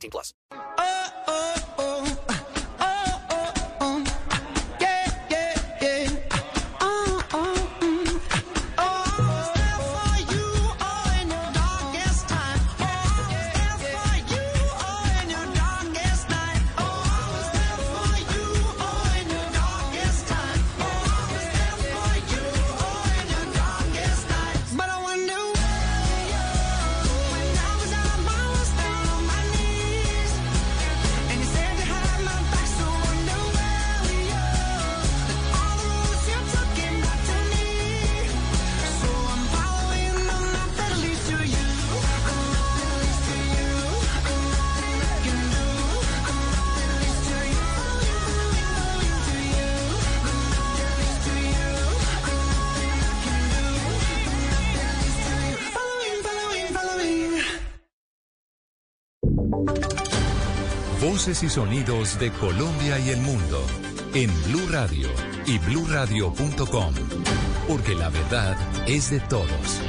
18 plus. Uh, uh. Y sonidos de Colombia y el mundo en Blue Radio y bluradio.com, porque la verdad es de todos.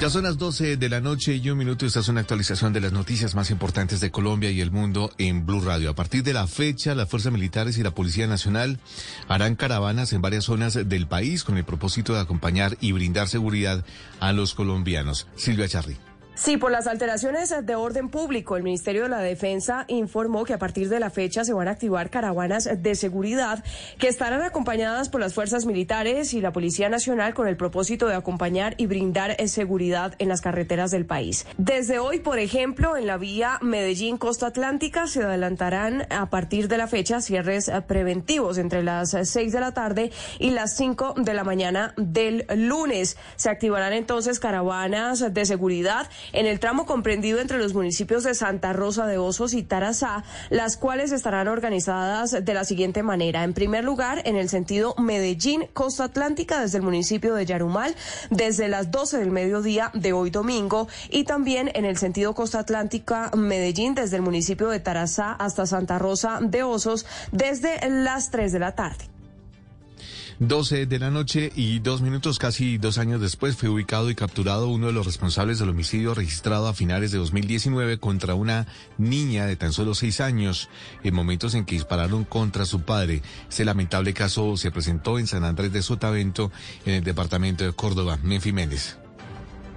Ya son las 12 de la noche y un minuto. Esta es una actualización de las noticias más importantes de Colombia y el mundo en Blue Radio. A partir de la fecha, las fuerzas militares y la Policía Nacional harán caravanas en varias zonas del país con el propósito de acompañar y brindar seguridad a los colombianos. Silvia Charri. Sí, por las alteraciones de orden público, el Ministerio de la Defensa informó que a partir de la fecha se van a activar caravanas de seguridad que estarán acompañadas por las fuerzas militares y la Policía Nacional con el propósito de acompañar y brindar eh, seguridad en las carreteras del país. Desde hoy, por ejemplo, en la vía Medellín-Costa Atlántica se adelantarán a partir de la fecha cierres eh, preventivos entre las eh, 6 de la tarde y las 5 de la mañana del lunes. Se activarán entonces caravanas de seguridad en el tramo comprendido entre los municipios de Santa Rosa de Osos y Tarazá, las cuales estarán organizadas de la siguiente manera. En primer lugar, en el sentido Medellín-Costa Atlántica, desde el municipio de Yarumal, desde las 12 del mediodía de hoy domingo, y también en el sentido Costa Atlántica Medellín, desde el municipio de Tarazá hasta Santa Rosa de Osos, desde las 3 de la tarde. 12 de la noche y dos minutos, casi dos años después, fue ubicado y capturado uno de los responsables del homicidio registrado a finales de 2019 contra una niña de tan solo seis años, en momentos en que dispararon contra su padre. Este lamentable caso se presentó en San Andrés de Sotavento, en el departamento de Córdoba. Menfi Méndez.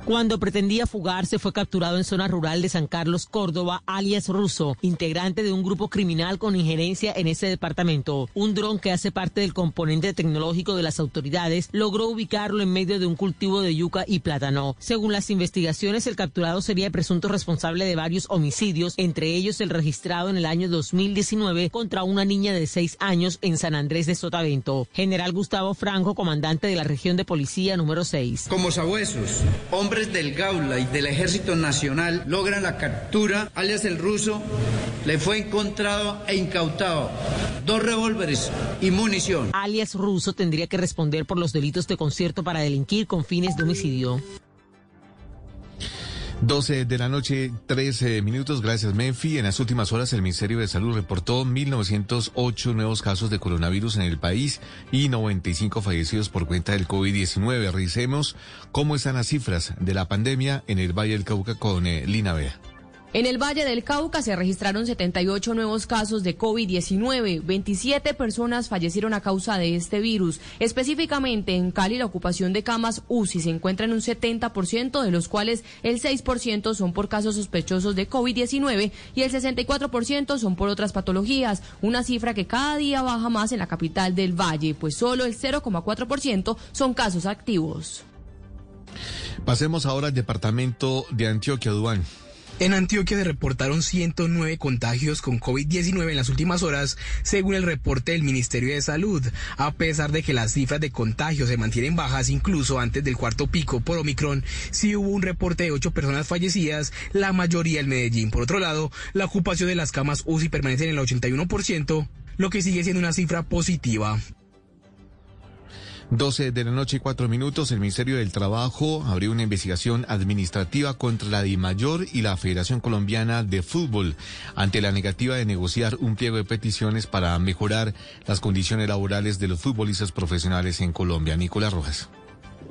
Cuando pretendía fugarse fue capturado en zona rural de San Carlos, Córdoba, alias Russo, integrante de un grupo criminal con injerencia en ese departamento. Un dron que hace parte del componente tecnológico de las autoridades logró ubicarlo en medio de un cultivo de yuca y plátano. Según las investigaciones, el capturado sería el presunto responsable de varios homicidios, entre ellos el registrado en el año 2019 contra una niña de seis años en San Andrés de Sotavento. General Gustavo Franco, comandante de la región de policía número 6. Como sabuesos, hombres del Gaula y del Ejército Nacional logran la captura, alias el ruso, le fue encontrado e incautado dos revólveres y munición. Alias Russo tendría que responder por los delitos de concierto para delinquir con fines de homicidio. 12 de la noche, 13 minutos. Gracias, Menfi. En las últimas horas, el Ministerio de Salud reportó 1.908 nuevos casos de coronavirus en el país y 95 fallecidos por cuenta del COVID-19. Revisemos cómo están las cifras de la pandemia en el Valle del Cauca con eh, Lina Bea. En el Valle del Cauca se registraron 78 nuevos casos de COVID-19. 27 personas fallecieron a causa de este virus. Específicamente en Cali, la ocupación de camas UCI se encuentra en un 70%, de los cuales el 6% son por casos sospechosos de COVID-19 y el 64% son por otras patologías. Una cifra que cada día baja más en la capital del Valle, pues solo el 0,4% son casos activos. Pasemos ahora al departamento de Antioquia, Duán. En Antioquia se reportaron 109 contagios con COVID-19 en las últimas horas, según el reporte del Ministerio de Salud, a pesar de que las cifras de contagios se mantienen bajas incluso antes del cuarto pico por Omicron, sí hubo un reporte de ocho personas fallecidas, la mayoría en Medellín. Por otro lado, la ocupación de las camas UCI permanece en el 81%, lo que sigue siendo una cifra positiva. 12 de la noche y 4 minutos, el Ministerio del Trabajo abrió una investigación administrativa contra la DIMAYOR y la Federación Colombiana de Fútbol ante la negativa de negociar un pliego de peticiones para mejorar las condiciones laborales de los futbolistas profesionales en Colombia. Nicolás Rojas.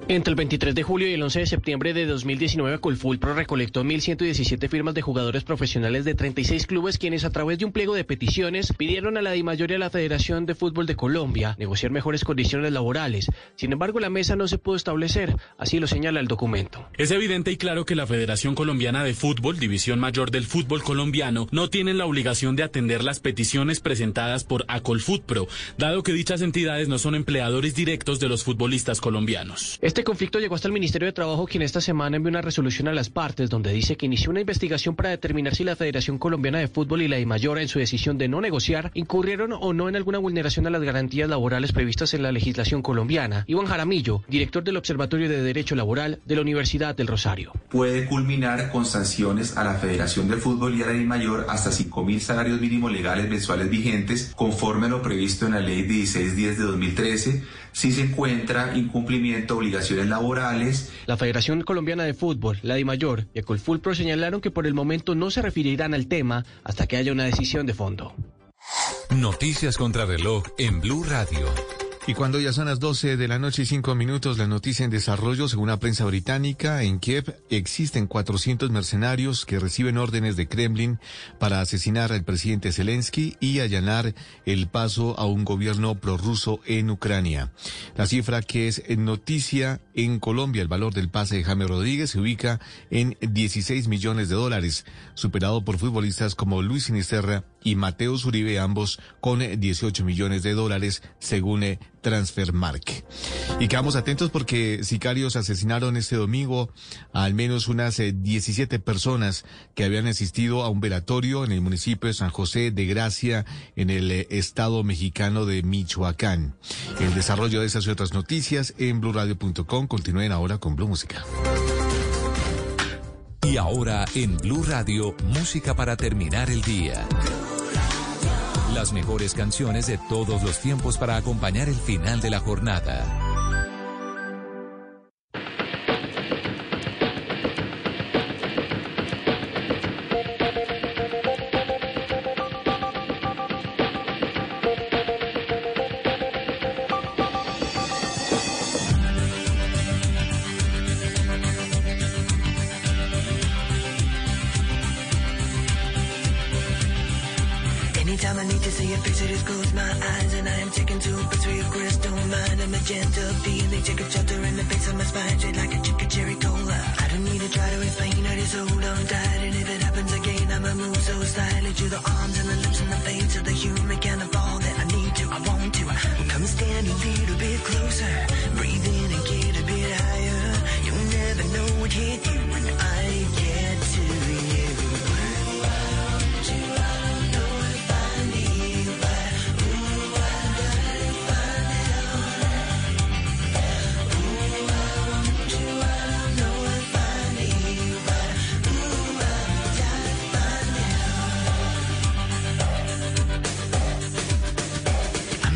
Entre el 23 de julio y el 11 de septiembre de 2019, Colfulpro recolectó 1.117 firmas de jugadores profesionales de 36 clubes quienes a través de un pliego de peticiones pidieron a la DIMAYOR y a la Federación de Fútbol de Colombia negociar mejores condiciones laborales. Sin embargo, la mesa no se pudo establecer, así lo señala el documento. Es evidente y claro que la Federación Colombiana de Fútbol, división mayor del fútbol colombiano, no tienen la obligación de atender las peticiones presentadas por Acolfutpro, dado que dichas entidades no son empleadores directos de los futbolistas colombianos. Conflicto llegó hasta el Ministerio de Trabajo, quien esta semana envió una resolución a las partes donde dice que inició una investigación para determinar si la Federación Colombiana de Fútbol y la DIMAYOR en su decisión de no negociar incurrieron o no en alguna vulneración a las garantías laborales previstas en la legislación colombiana. Iván Jaramillo, director del Observatorio de Derecho Laboral de la Universidad del Rosario. Puede culminar con sanciones a la Federación de Fútbol y a la DIMAYOR hasta 5.000 salarios mínimos legales mensuales vigentes conforme a lo previsto en la Ley 1610 de 2013 si se encuentra incumplimiento de obligaciones laborales. La Federación Colombiana de Fútbol, la DIMAYOR y Ecolfulpro señalaron que por el momento no se referirán al tema hasta que haya una decisión de fondo. Noticias contra reloj en Blue Radio. Y cuando ya son las 12 de la noche y 5 minutos, la noticia en desarrollo, según la prensa británica, en Kiev existen 400 mercenarios que reciben órdenes de Kremlin para asesinar al presidente Zelensky y allanar el paso a un gobierno prorruso en Ucrania. La cifra que es noticia en Colombia, el valor del pase de James Rodríguez se ubica en 16 millones de dólares, superado por futbolistas como Luis Sinisterra y Mateo Uribe, ambos con 18 millones de dólares, según Transfermark. Y quedamos atentos porque sicarios asesinaron este domingo a al menos unas 17 personas que habían asistido a un velatorio en el municipio de San José de Gracia, en el estado mexicano de Michoacán. El desarrollo de esas y otras noticias en blurradio.com. Continúen ahora con Blue Música. Y ahora en Blue Radio, música para terminar el día. Las mejores canciones de todos los tiempos para acompañar el final de la jornada.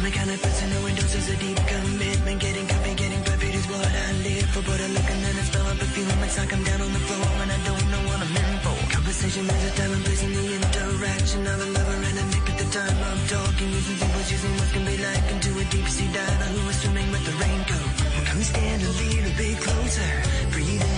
the kind of person who endorses a deep commitment. Getting copy, getting perfect is what I live for. But I look and then I spell up a feeling like I'm down on the floor and I don't know what I'm in for. Conversation is a time and place in the interaction of a lover and a nick at the time I'm talking. Using symbols, using what can be like into a deep sea diver who is swimming with the raincoat. Well, come stand a little bit closer, breathing.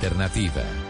Alternativa.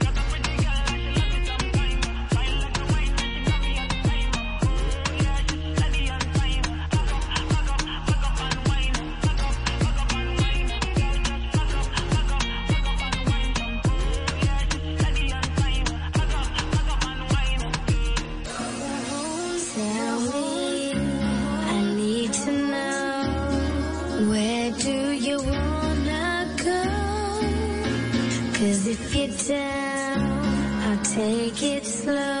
Slow,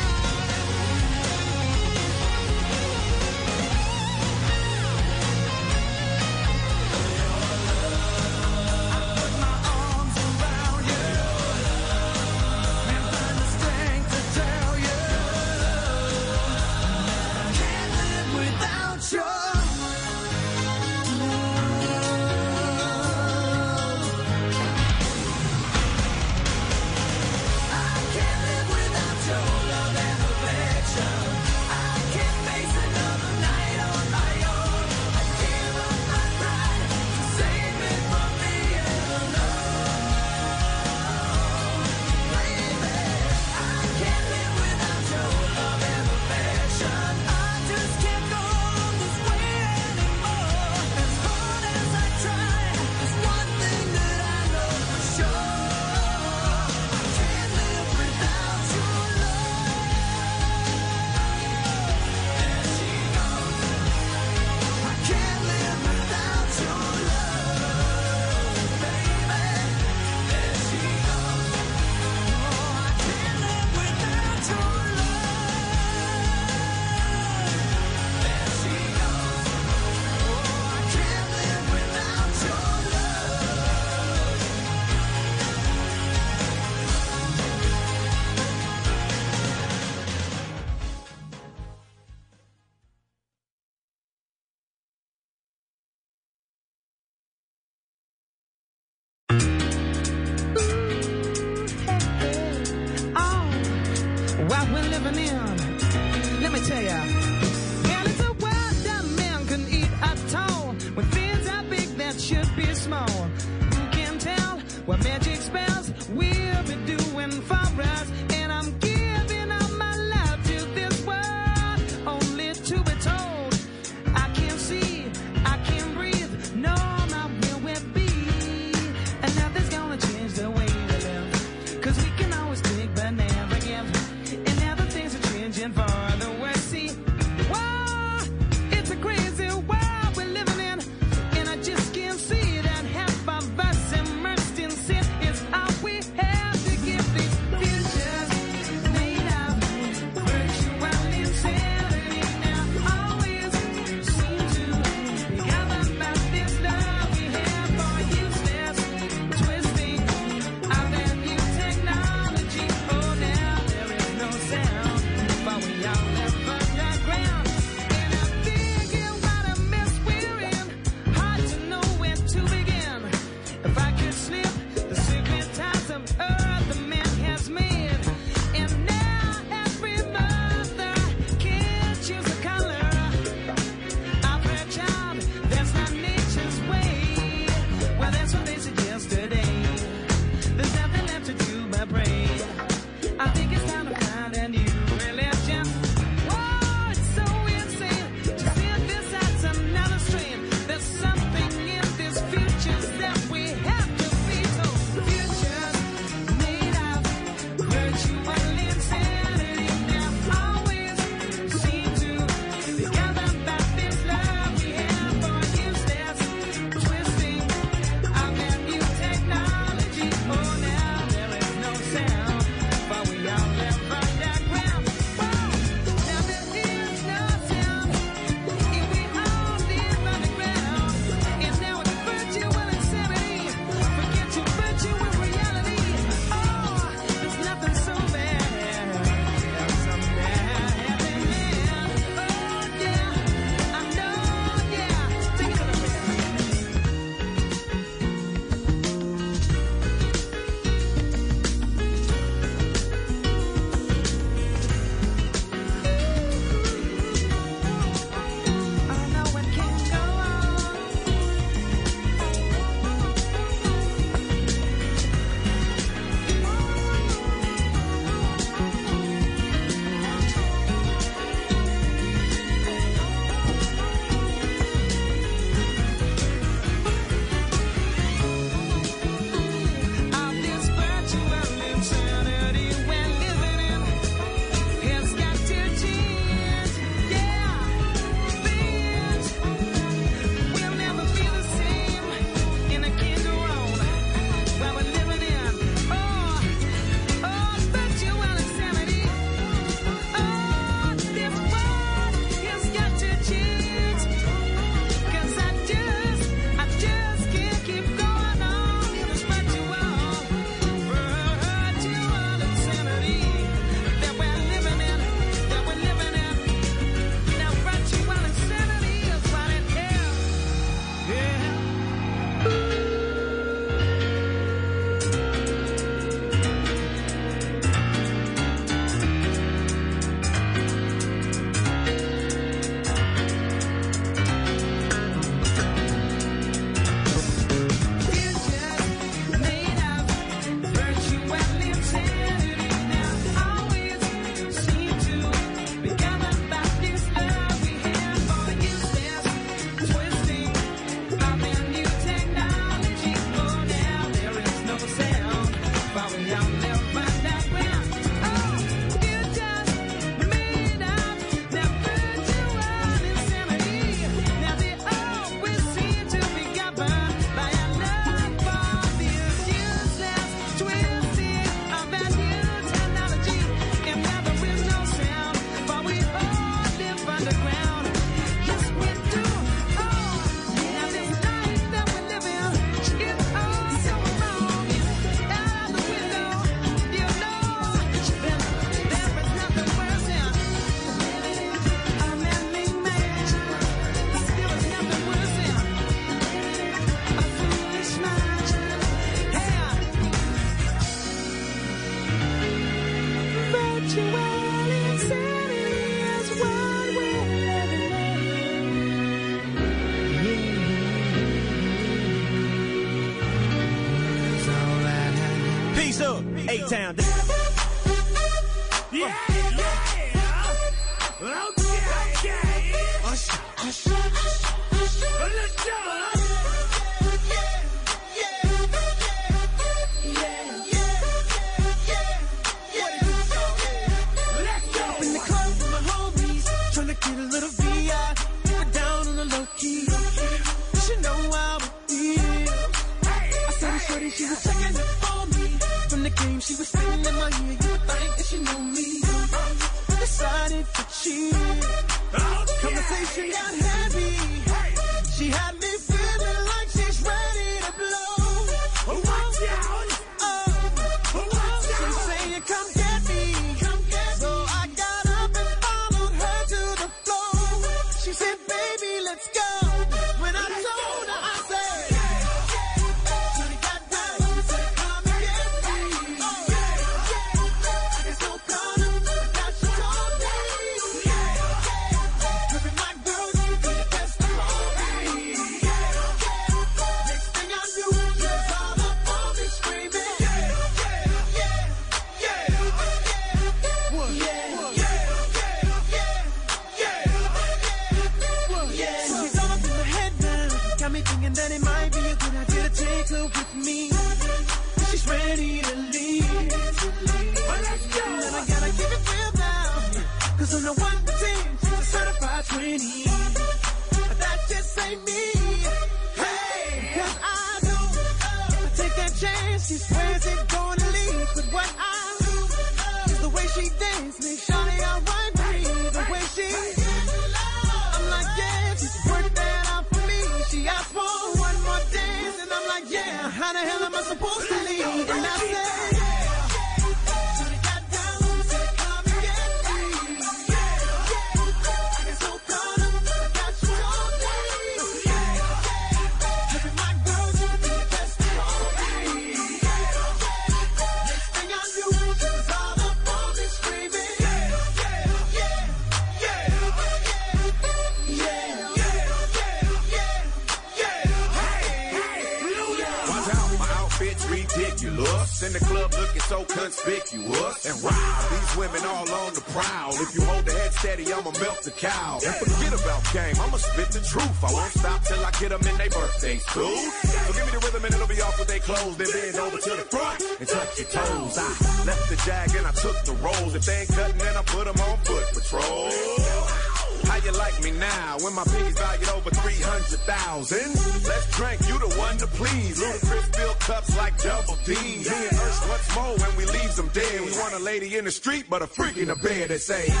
say.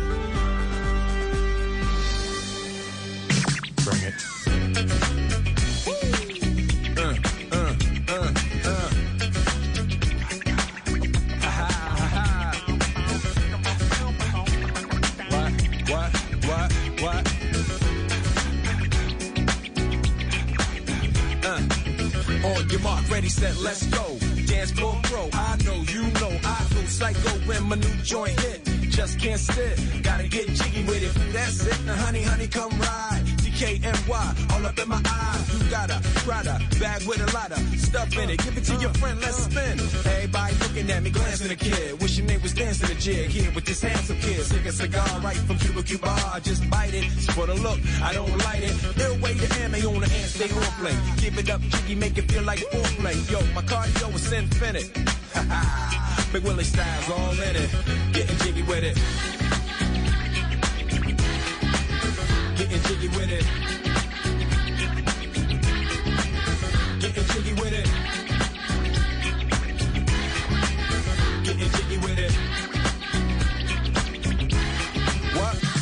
Got Prada bag with a lot of stuff in it. Give it to your friend, let's spin. Everybody looking at me, glancing at the kid. Wishing they was dancing a jig here with this handsome kid. Take a cigar right from Cuba Cuba. I just bite it. For the look, I don't light it. They'll wait the ammo on the hand, stay on play. Give it up, jiggy, make it feel like foreplay. Yo, my cardio is infinite. Ha ha. Big Willie styles all in it. Getting jiggy with it. Getting jiggy with it.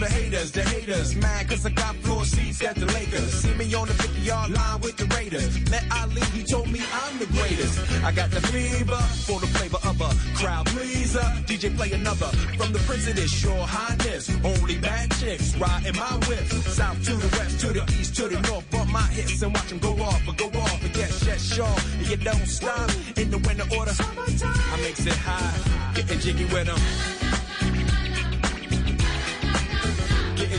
the haters, the haters. Mad cause I got floor seats at the Lakers. See me on the 50 yard line with the Raiders. Met Ali, he told me I'm the greatest. I got the fever for the flavor of a crowd pleaser. DJ play another from the prince of this, your highness. Only bad chicks riding my whip. South to the west, to the east, to the north. Bump my hits and watch them go off, but go off. And yes, yes, sure. You don't stop in the winter order. I makes it high, getting jiggy with them.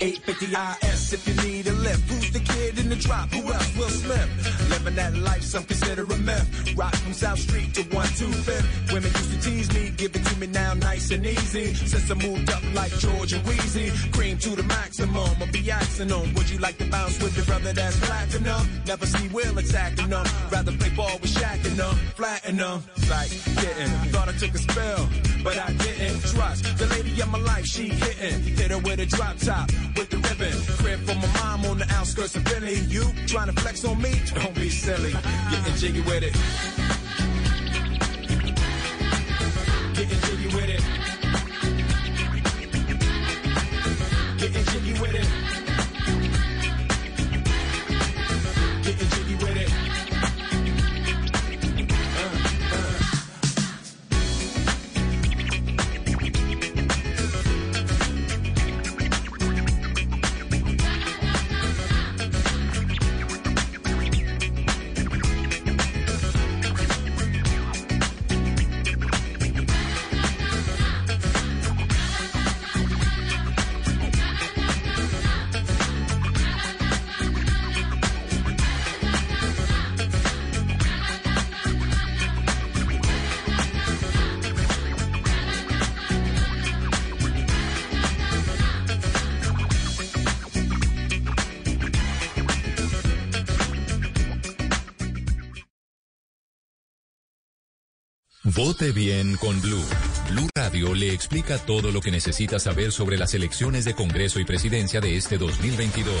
850 IS if you need a lift. Who's the kid in the drop? Who else? Will Smith. Living that life, some consider a myth. Rock from South Street to 125th. Women used to tease me, give it to me now nice and easy. Since I moved up like George and Wheezy, cream to the maximum. I'll be asking them, would you like to bounce with the brother that's platinum? Never see Will attacking them. Rather play ball with Shaq and them, flatten them. Like, getting, thought I took a spell, but I didn't trust. The lady of my life, she hitting. Hit her with a drop top, with the ribbon. Crib for my mom on the outskirts of Philly. You trying to flex on me? Don't be silly. Getting jiggy with it. Vote bien con Blue. Blue Radio le explica todo lo que necesita saber sobre las elecciones de Congreso y Presidencia de este 2022.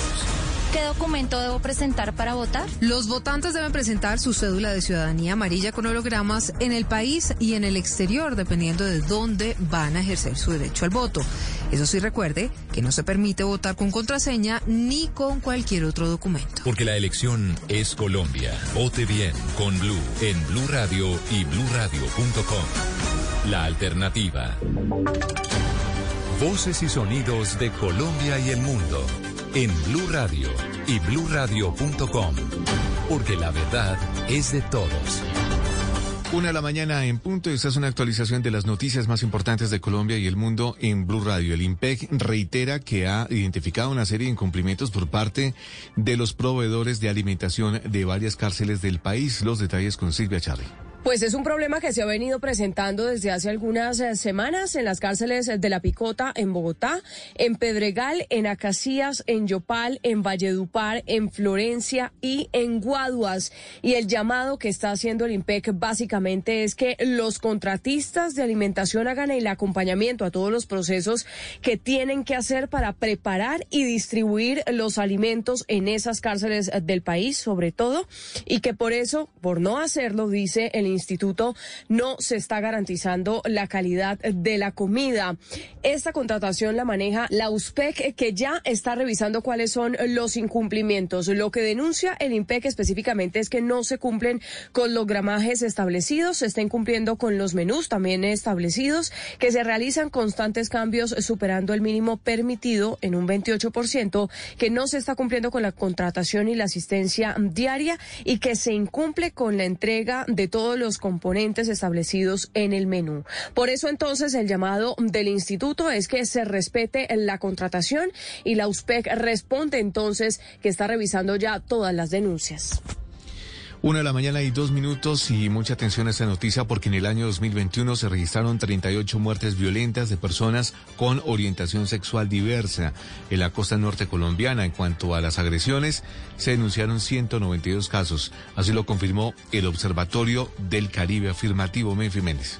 ¿Qué documento debo presentar para votar? Los votantes deben presentar su cédula de ciudadanía amarilla con hologramas en el país y en el exterior, dependiendo de dónde van a ejercer su derecho al voto. Eso sí, recuerde que no se permite votar con contraseña ni con cualquier otro documento. Porque la elección es Colombia. Vote bien con Blue en Blue Radio y bluradio.com. La alternativa. Voces y sonidos de Colombia y el mundo en Blue Radio y bluradio.com. Porque la verdad es de todos. Una de la mañana en punto. Esta es una actualización de las noticias más importantes de Colombia y el mundo en Blue Radio. El IMPEC reitera que ha identificado una serie de incumplimientos por parte de los proveedores de alimentación de varias cárceles del país. Los detalles con Silvia Charly. Pues es un problema que se ha venido presentando desde hace algunas eh, semanas en las cárceles de La Picota, en Bogotá, en Pedregal, en Acacías, en Yopal, en Valledupar, en Florencia y en Guaduas. Y el llamado que está haciendo el IMPEC básicamente es que los contratistas de alimentación hagan el acompañamiento a todos los procesos que tienen que hacer para preparar y distribuir los alimentos en esas cárceles del país, sobre todo, y que por eso, por no hacerlo, dice el instituto, no se está garantizando la calidad de la comida. Esta contratación la maneja la USPEC, que ya está revisando cuáles son los incumplimientos. Lo que denuncia el IMPEC específicamente es que no se cumplen con los gramajes establecidos, se está incumpliendo con los menús también establecidos, que se realizan constantes cambios superando el mínimo permitido en un 28%, que no se está cumpliendo con la contratación y la asistencia diaria y que se incumple con la entrega de todos los componentes establecidos en el menú. Por eso entonces el llamado del instituto es que se respete la contratación y la USPEC responde entonces que está revisando ya todas las denuncias. Una de la mañana y dos minutos y mucha atención a esta noticia porque en el año 2021 se registraron 38 muertes violentas de personas con orientación sexual diversa en la costa norte colombiana. En cuanto a las agresiones, se denunciaron 192 casos. Así lo confirmó el Observatorio del Caribe Afirmativo Menfi Méndez.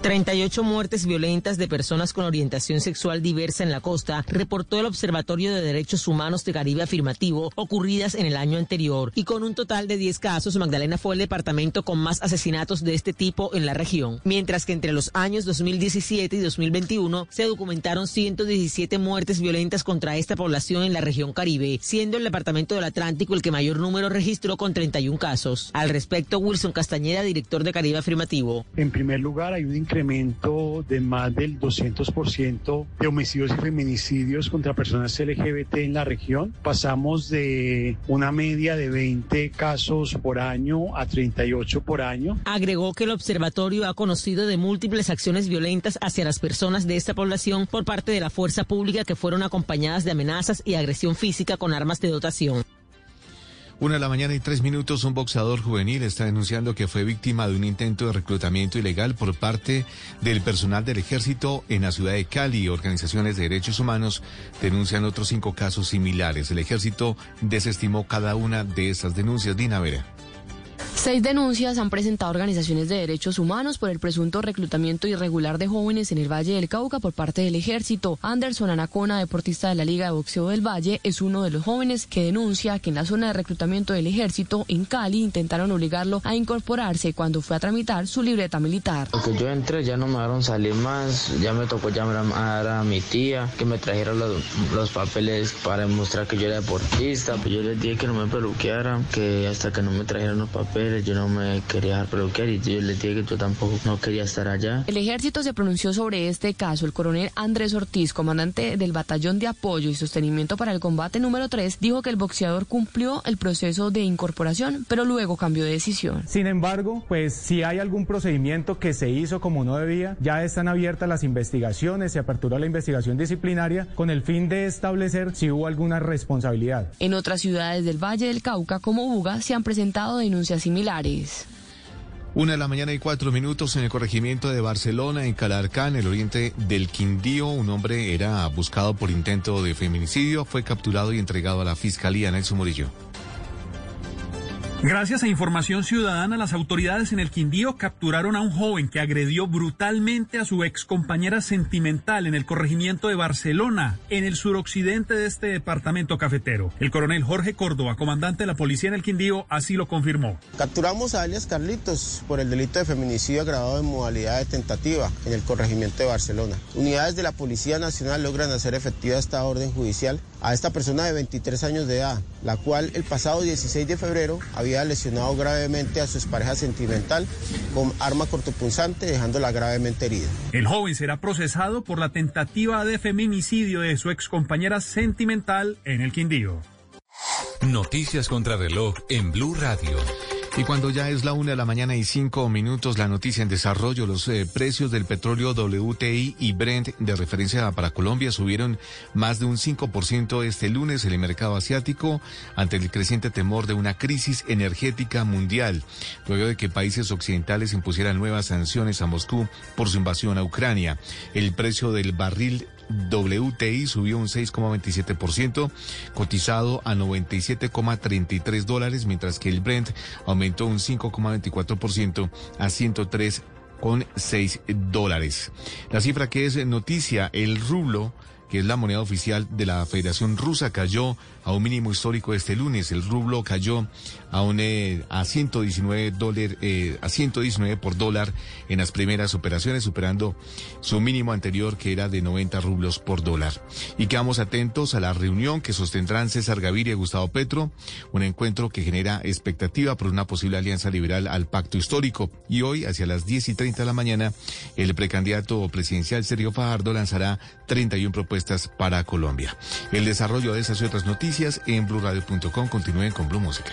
38 muertes violentas de personas con orientación sexual diversa en la costa, reportó el Observatorio de Derechos Humanos de Caribe Afirmativo, ocurridas en el año anterior. Y con un total de 10 casos, Magdalena fue el departamento con más asesinatos de este tipo en la región. Mientras que entre los años 2017 y 2021 se documentaron 117 muertes violentas contra esta población en la región Caribe, siendo el departamento del Atlántico el que mayor número registró con 31 casos. Al respecto, Wilson Castañeda, director de Caribe Afirmativo. En primer lugar, hay un incremento de más del 200% de homicidios y feminicidios contra personas LGBT en la región. Pasamos de una media de 20 casos por año a 38 por año. Agregó que el observatorio ha conocido de múltiples acciones violentas hacia las personas de esta población por parte de la fuerza pública que fueron acompañadas de amenazas y agresión física con armas de dotación. Una de la mañana y tres minutos, un boxeador juvenil está denunciando que fue víctima de un intento de reclutamiento ilegal por parte del personal del ejército en la ciudad de Cali. Organizaciones de derechos humanos denuncian otros cinco casos similares. El ejército desestimó cada una de estas denuncias. Dina Vera. Seis denuncias han presentado organizaciones de derechos humanos por el presunto reclutamiento irregular de jóvenes en el Valle del Cauca por parte del ejército. Anderson Anacona, deportista de la Liga de Boxeo del Valle, es uno de los jóvenes que denuncia que en la zona de reclutamiento del ejército en Cali intentaron obligarlo a incorporarse cuando fue a tramitar su libreta militar. Porque yo entré, ya no me dejaron salir más, ya me tocó llamar a, mi tía que me trajera los, los papeles para demostrar que yo era deportista. Pues yo les dije que no me peluquearan, que hasta que no me trajeran los papeles yo no me quería dejar peluquear y yo les dije que yo tampoco no quería estar allá. El ejército se pronunció sobre este caso. El coronel Andrés Ortiz, comandante del batallón de apoyo y sostenimiento para el combate número 3, dijo que el boxeador cumplió el proceso de incorporación, pero luego cambió de decisión. Sin embargo, pues si hay algún procedimiento que se hizo como no debía, ya están abiertas las investigaciones, se aperturó la investigación disciplinaria con el fin de establecer si hubo alguna responsabilidad. En otras ciudades del Valle del Cauca, como Buga, se han presentado denuncias similares. Una de la mañana y cuatro minutos en el corregimiento de Barcelona, en Calarcá, en el oriente del Quindío. Un hombre era buscado por intento de feminicidio, fue capturado y entregado a la fiscalía. Nelson Murillo. Gracias a información ciudadana, las autoridades en el Quindío capturaron a un joven que agredió brutalmente a su ex compañera sentimental en el corregimiento de Barcelona, en el suroccidente de este departamento cafetero. El coronel Jorge Córdoba, comandante de la policía en el Quindío, así lo confirmó. Capturamos a alias Carlitos por el delito de feminicidio agravado en modalidad de tentativa en el corregimiento de Barcelona. Unidades de la Policía Nacional logran hacer efectiva esta orden judicial a esta persona de 23 años de edad, la cual el pasado 16 de febrero había lesionado gravemente a su expareja sentimental con arma cortopunzante, dejándola gravemente herida. El joven será procesado por la tentativa de feminicidio de su excompañera sentimental en el Quindío. Noticias contra reloj en Blue Radio. Y cuando ya es la una de la mañana y cinco minutos, la noticia en desarrollo, los eh, precios del petróleo WTI y Brent de referencia para Colombia subieron más de un 5% este lunes en el mercado asiático ante el creciente temor de una crisis energética mundial, luego de que países occidentales impusieran nuevas sanciones a Moscú por su invasión a Ucrania. El precio del barril WTI subió un 6,27%, cotizado a 97,33 dólares, mientras que el Brent aumentó un 5,24% a 103,6 dólares. La cifra que es noticia, el rublo que es la moneda oficial de la Federación Rusa, cayó a un mínimo histórico este lunes. El rublo cayó a un eh, a 119 dólares eh, a 119 por dólar en las primeras operaciones, superando su mínimo anterior que era de 90 rublos por dólar. Y quedamos atentos a la reunión que sostendrán César Gaviria y Gustavo Petro, un encuentro que genera expectativa por una posible alianza liberal al pacto histórico. Y hoy, hacia las 10 y 30 de la mañana, el precandidato presidencial Sergio Fajardo lanzará 31 propuestas para Colombia. El desarrollo de esas y otras noticias en blurradio.com. Continúen con Blue Música.